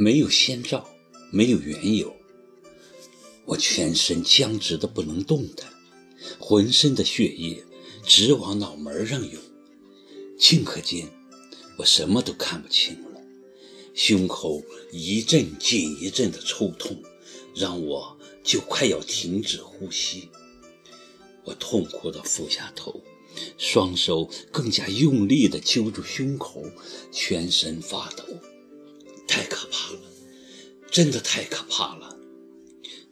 没有先兆，没有缘由，我全身僵直的不能动弹，浑身的血液直往脑门上涌。顷刻间，我什么都看不清了，胸口一阵紧一阵的抽痛，让我就快要停止呼吸。我痛苦地俯下头，双手更加用力地揪住胸口，全身发抖。太可怕了，真的太可怕了！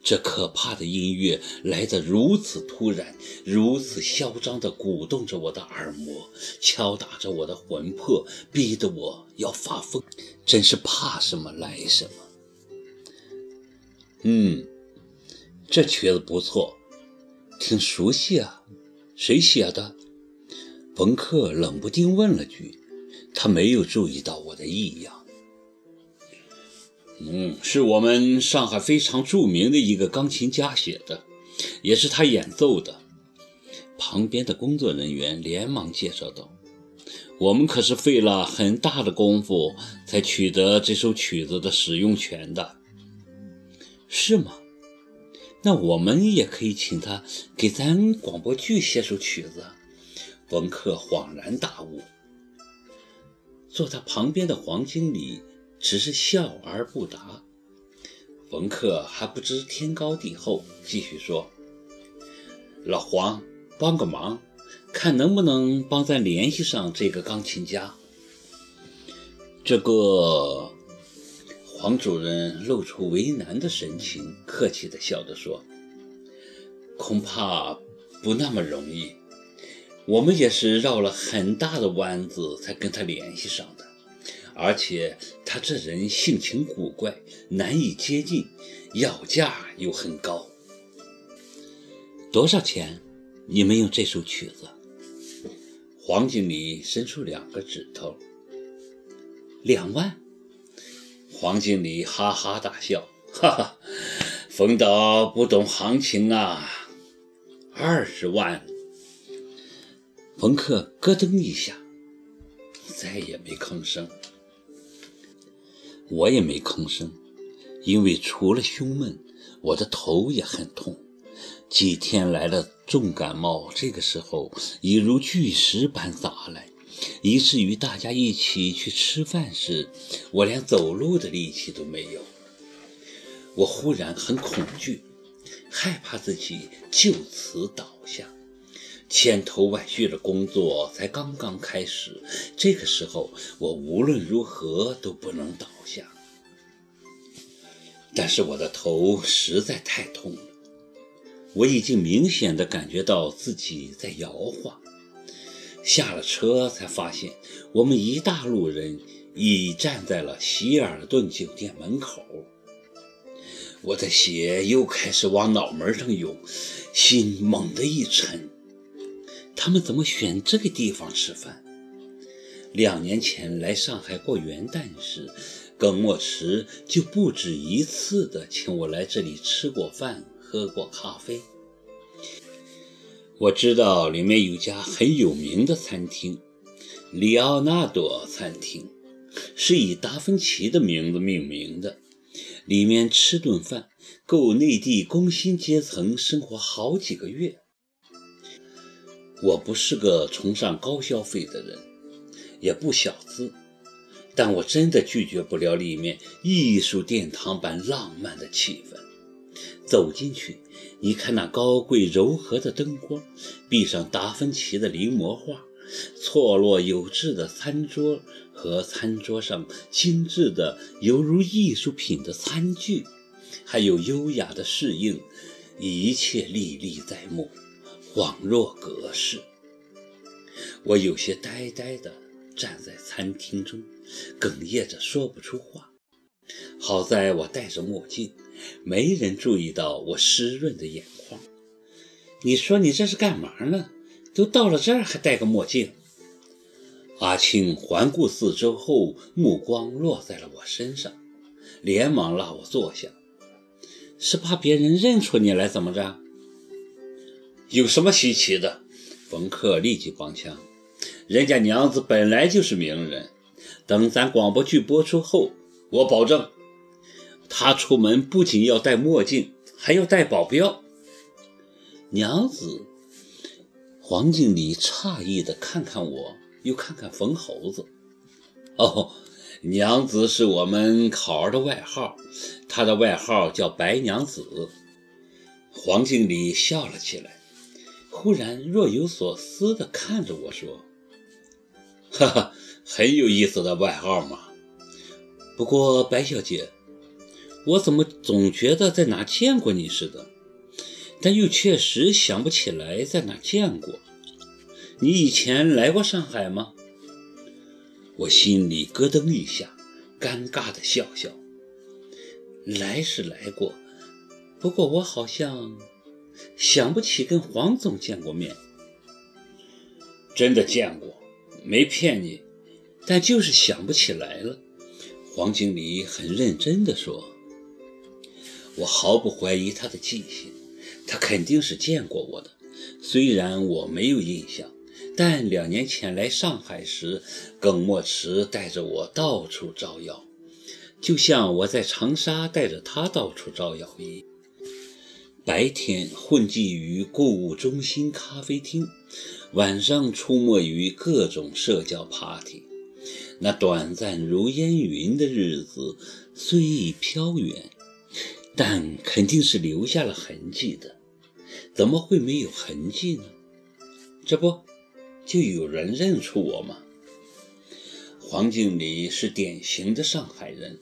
这可怕的音乐来得如此突然，如此嚣张地鼓动着我的耳膜，敲打着我的魂魄，逼得我要发疯。真是怕什么来什么。嗯，这曲子不错，挺熟悉啊，谁写的？冯克冷不丁问了句，他没有注意到我的异样。嗯，是我们上海非常著名的一个钢琴家写的，也是他演奏的。旁边的工作人员连忙介绍道：“我们可是费了很大的功夫才取得这首曲子的使用权的。”是吗？那我们也可以请他给咱广播剧写首曲子。冯克恍然大悟，坐在旁边的黄经理。只是笑而不答。冯克还不知天高地厚，继续说：“老黄，帮个忙，看能不能帮咱联系上这个钢琴家。”这个黄主任露出为难的神情，客气地笑着说：“恐怕不那么容易，我们也是绕了很大的弯子才跟他联系上。”而且他这人性情古怪，难以接近，要价又很高。多少钱？你们用这首曲子？黄经理伸出两个指头。两万。黄经理哈哈大笑，哈哈，冯导不懂行情啊。二十万。冯克咯噔一下，再也没吭声。我也没吭声，因为除了胸闷，我的头也很痛。几天来了重感冒，这个时候已如巨石般砸来，以至于大家一起去吃饭时，我连走路的力气都没有。我忽然很恐惧，害怕自己就此倒下。千头万绪的工作才刚刚开始，这个时候我无论如何都不能倒下。但是我的头实在太痛了，我已经明显的感觉到自己在摇晃。下了车才发现，我们一大路人已站在了希尔顿酒店门口。我的血又开始往脑门上涌，心猛地一沉。他们怎么选这个地方吃饭？两年前来上海过元旦时，耿墨池就不止一次的请我来这里吃过饭、喝过咖啡。我知道里面有家很有名的餐厅——里奥纳多餐厅，是以达芬奇的名字命名的。里面吃顿饭够内地工薪阶层生活好几个月。我不是个崇尚高消费的人，也不小资，但我真的拒绝不了里面艺术殿堂般浪漫的气氛。走进去，你看那高贵柔和的灯光，壁上达芬奇的临摹画，错落有致的餐桌和餐桌上精致的犹如艺术品的餐具，还有优雅的侍应，一切历历在目。恍若隔世，我有些呆呆地站在餐厅中，哽咽着说不出话。好在我戴着墨镜，没人注意到我湿润的眼眶。你说你这是干嘛呢？都到了这儿还戴个墨镜？阿青环顾四周后，目光落在了我身上，连忙拉我坐下。是怕别人认出你来，怎么着？有什么稀奇的？冯克立即帮腔：“人家娘子本来就是名人，等咱广播剧播出后，我保证他出门不仅要戴墨镜，还要带保镖。娘子，黄经理诧异的看看我，又看看冯猴子。哦，娘子是我们考儿的外号，她的外号叫白娘子。黄经理笑了起来，忽然若有所思地看着我说：“哈哈，很有意思的外号嘛。不过白小姐，我怎么总觉得在哪见过你似的，但又确实想不起来在哪见过。你以前来过上海吗？”我心里咯噔一下，尴尬的笑笑。来是来过。不过我好像想不起跟黄总见过面，真的见过，没骗你，但就是想不起来了。黄经理很认真地说：“我毫不怀疑他的记性，他肯定是见过我的。虽然我没有印象，但两年前来上海时，耿墨池带着我到处招摇，就像我在长沙带着他到处招摇一样。”白天混迹于购物中心、咖啡厅，晚上出没于各种社交 party。那短暂如烟云的日子虽已飘远，但肯定是留下了痕迹的。怎么会没有痕迹呢？这不，就有人认出我吗？黄经理是典型的上海人，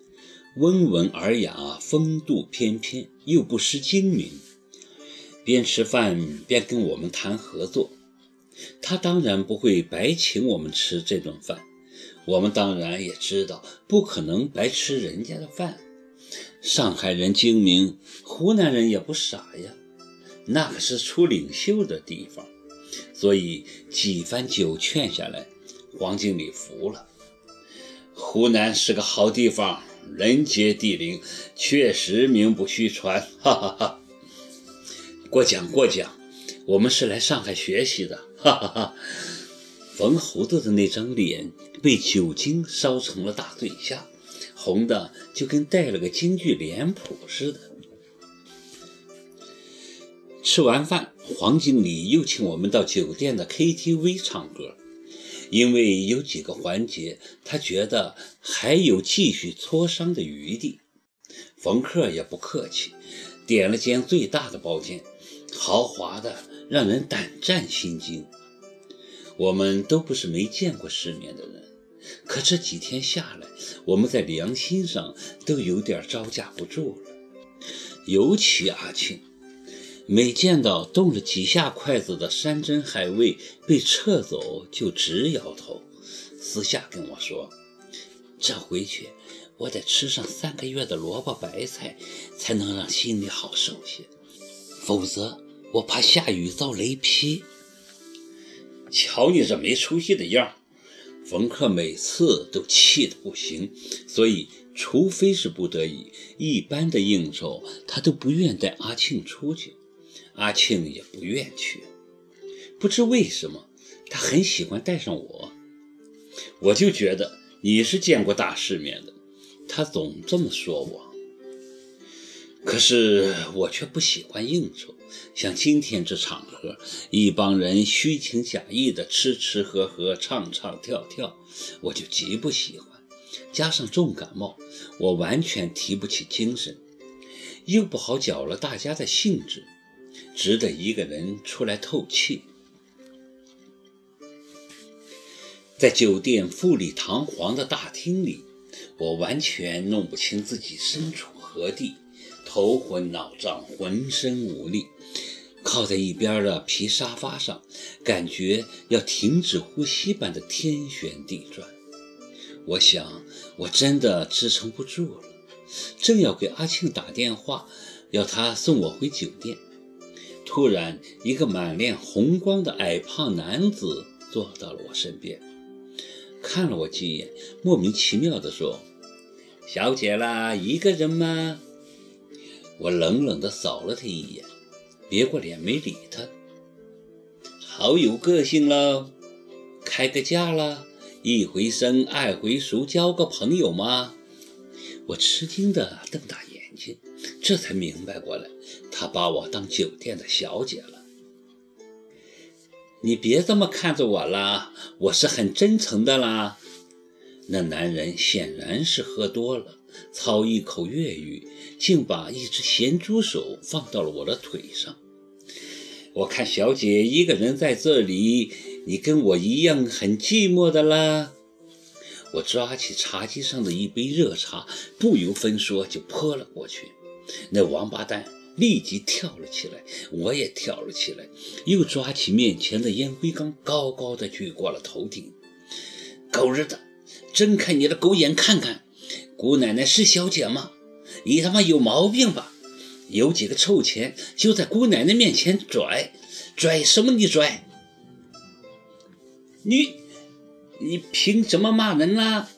温文尔雅，风度翩翩，又不失精明。边吃饭边跟我们谈合作，他当然不会白请我们吃这顿饭。我们当然也知道不可能白吃人家的饭。上海人精明，湖南人也不傻呀，那可是出领袖的地方。所以几番酒劝下来，黄经理服了。湖南是个好地方，人杰地灵，确实名不虚传。哈哈哈。过奖过奖，我们是来上海学习的，哈哈哈。冯猴子的那张脸被酒精烧成了大醉虾，红的就跟带了个京剧脸谱似的。吃完饭，黄经理又请我们到酒店的 KTV 唱歌，因为有几个环节他觉得还有继续磋商的余地。冯克也不客气，点了间最大的包间。豪华的让人胆战心惊。我们都不是没见过世面的人，可这几天下来，我们在良心上都有点招架不住了。尤其阿庆，每见到动了几下筷子的山珍海味被撤走，就直摇头，私下跟我说：“这回去我得吃上三个月的萝卜白菜，才能让心里好受些，否则。”我怕下雨遭雷劈。瞧你这没出息的样冯克每次都气得不行，所以除非是不得已，一般的应酬他都不愿带阿庆出去，阿庆也不愿去。不知为什么，他很喜欢带上我。我就觉得你是见过大世面的，他总这么说我。可是我却不喜欢应酬，像今天这场合，一帮人虚情假意的吃吃喝喝、唱唱跳跳，我就极不喜欢。加上重感冒，我完全提不起精神，又不好搅了大家的兴致，只得一个人出来透气。在酒店富丽堂皇的大厅里，我完全弄不清自己身处何地。头昏脑胀，浑身无力，靠在一边的皮沙发上，感觉要停止呼吸般的天旋地转。我想，我真的支撑不住了，正要给阿庆打电话，要他送我回酒店，突然，一个满脸红光的矮胖男子坐到了我身边，看了我几眼，莫名其妙地说：“小姐啦，一个人吗？”我冷冷地扫了他一眼，别过脸没理他。好有个性喽，开个价了，一回生，二回熟，交个朋友吗？我吃惊地瞪大眼睛，这才明白过来，他把我当酒店的小姐了。你别这么看着我了，我是很真诚的啦。那男人显然是喝多了，操一口粤语，竟把一只咸猪手放到了我的腿上。我看小姐一个人在这里，你跟我一样很寂寞的啦。我抓起茶几上的一杯热茶，不由分说就泼了过去。那王八蛋立即跳了起来，我也跳了起来，又抓起面前的烟灰缸，高高的举过了头顶。狗日的，睁开你的狗眼看看，姑奶奶是小姐吗？你他妈有毛病吧？有几个臭钱就在姑奶奶面前拽，拽什么？你拽？你你凭什么骂人啦？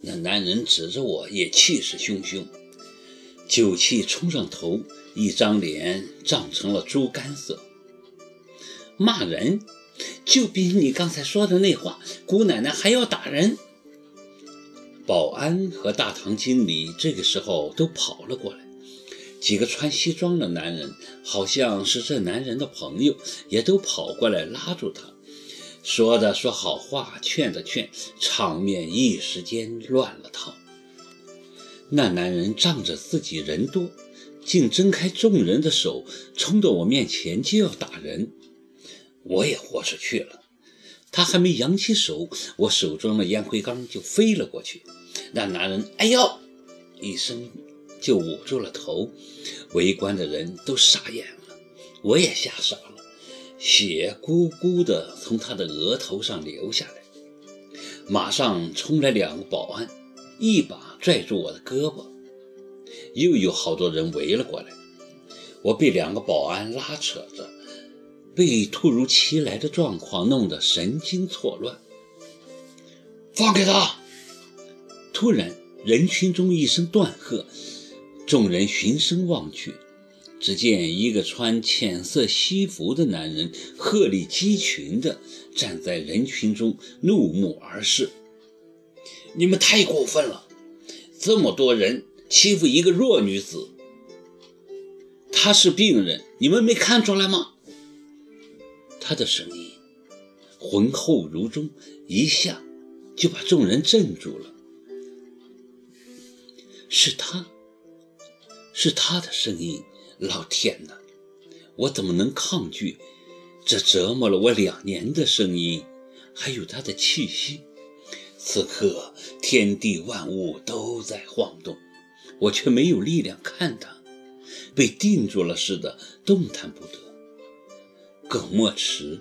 那男人指着我，也气势汹汹，酒气冲上头，一张脸涨成了猪肝色。骂人？就比你刚才说的那话，姑奶奶还要打人。保安和大堂经理这个时候都跑了过来。几个穿西装的男人，好像是这男人的朋友，也都跑过来拉住他，说的说好话，劝的劝，场面一时间乱了套。那男人仗着自己人多，竟挣开众人的手，冲到我面前就要打人，我也豁出去了。他还没扬起手，我手中的烟灰缸就飞了过去。那男人“哎呦”一声。就捂住了头，围观的人都傻眼了，我也吓傻了，血咕咕的从他的额头上流下来。马上冲来两个保安，一把拽住我的胳膊，又有好多人围了过来，我被两个保安拉扯着，被突如其来的状况弄得神经错乱。放开他！突然，人群中一声断喝。众人循声望去，只见一个穿浅色西服的男人鹤立鸡群地站在人群中，怒目而视。你们太过分了！这么多人欺负一个弱女子，她是病人，你们没看出来吗？他的声音浑厚如钟，一下就把众人镇住了。是他。是他的声音，老天哪！我怎么能抗拒这折磨了我两年的声音？还有他的气息。此刻天地万物都在晃动，我却没有力量看他，被定住了似的，动弹不得。耿墨池，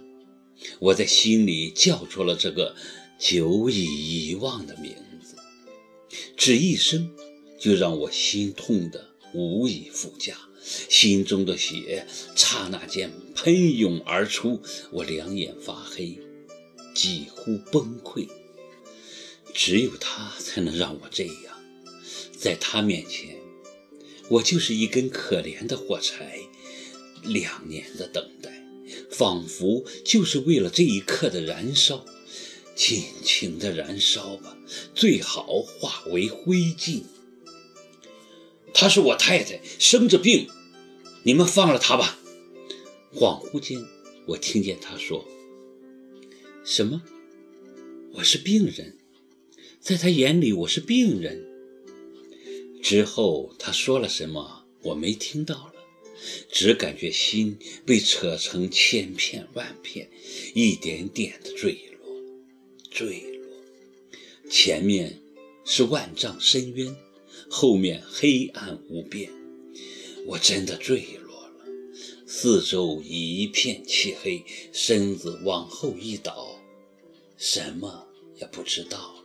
我在心里叫出了这个久已遗忘的名字，只一声，就让我心痛的。无以复加，心中的血刹那间喷涌而出，我两眼发黑，几乎崩溃。只有他才能让我这样，在他面前，我就是一根可怜的火柴。两年的等待，仿佛就是为了这一刻的燃烧。尽情的燃烧吧，最好化为灰烬。她是我太太，生着病，你们放了她吧。恍惚间，我听见她说：“什么？我是病人，在他眼里我是病人。”之后她说了什么，我没听到，只感觉心被扯成千片万片，一点点的坠落，坠落。前面是万丈深渊。后面黑暗无边，我真的坠落了，四周一片漆黑，身子往后一倒，什么也不知道。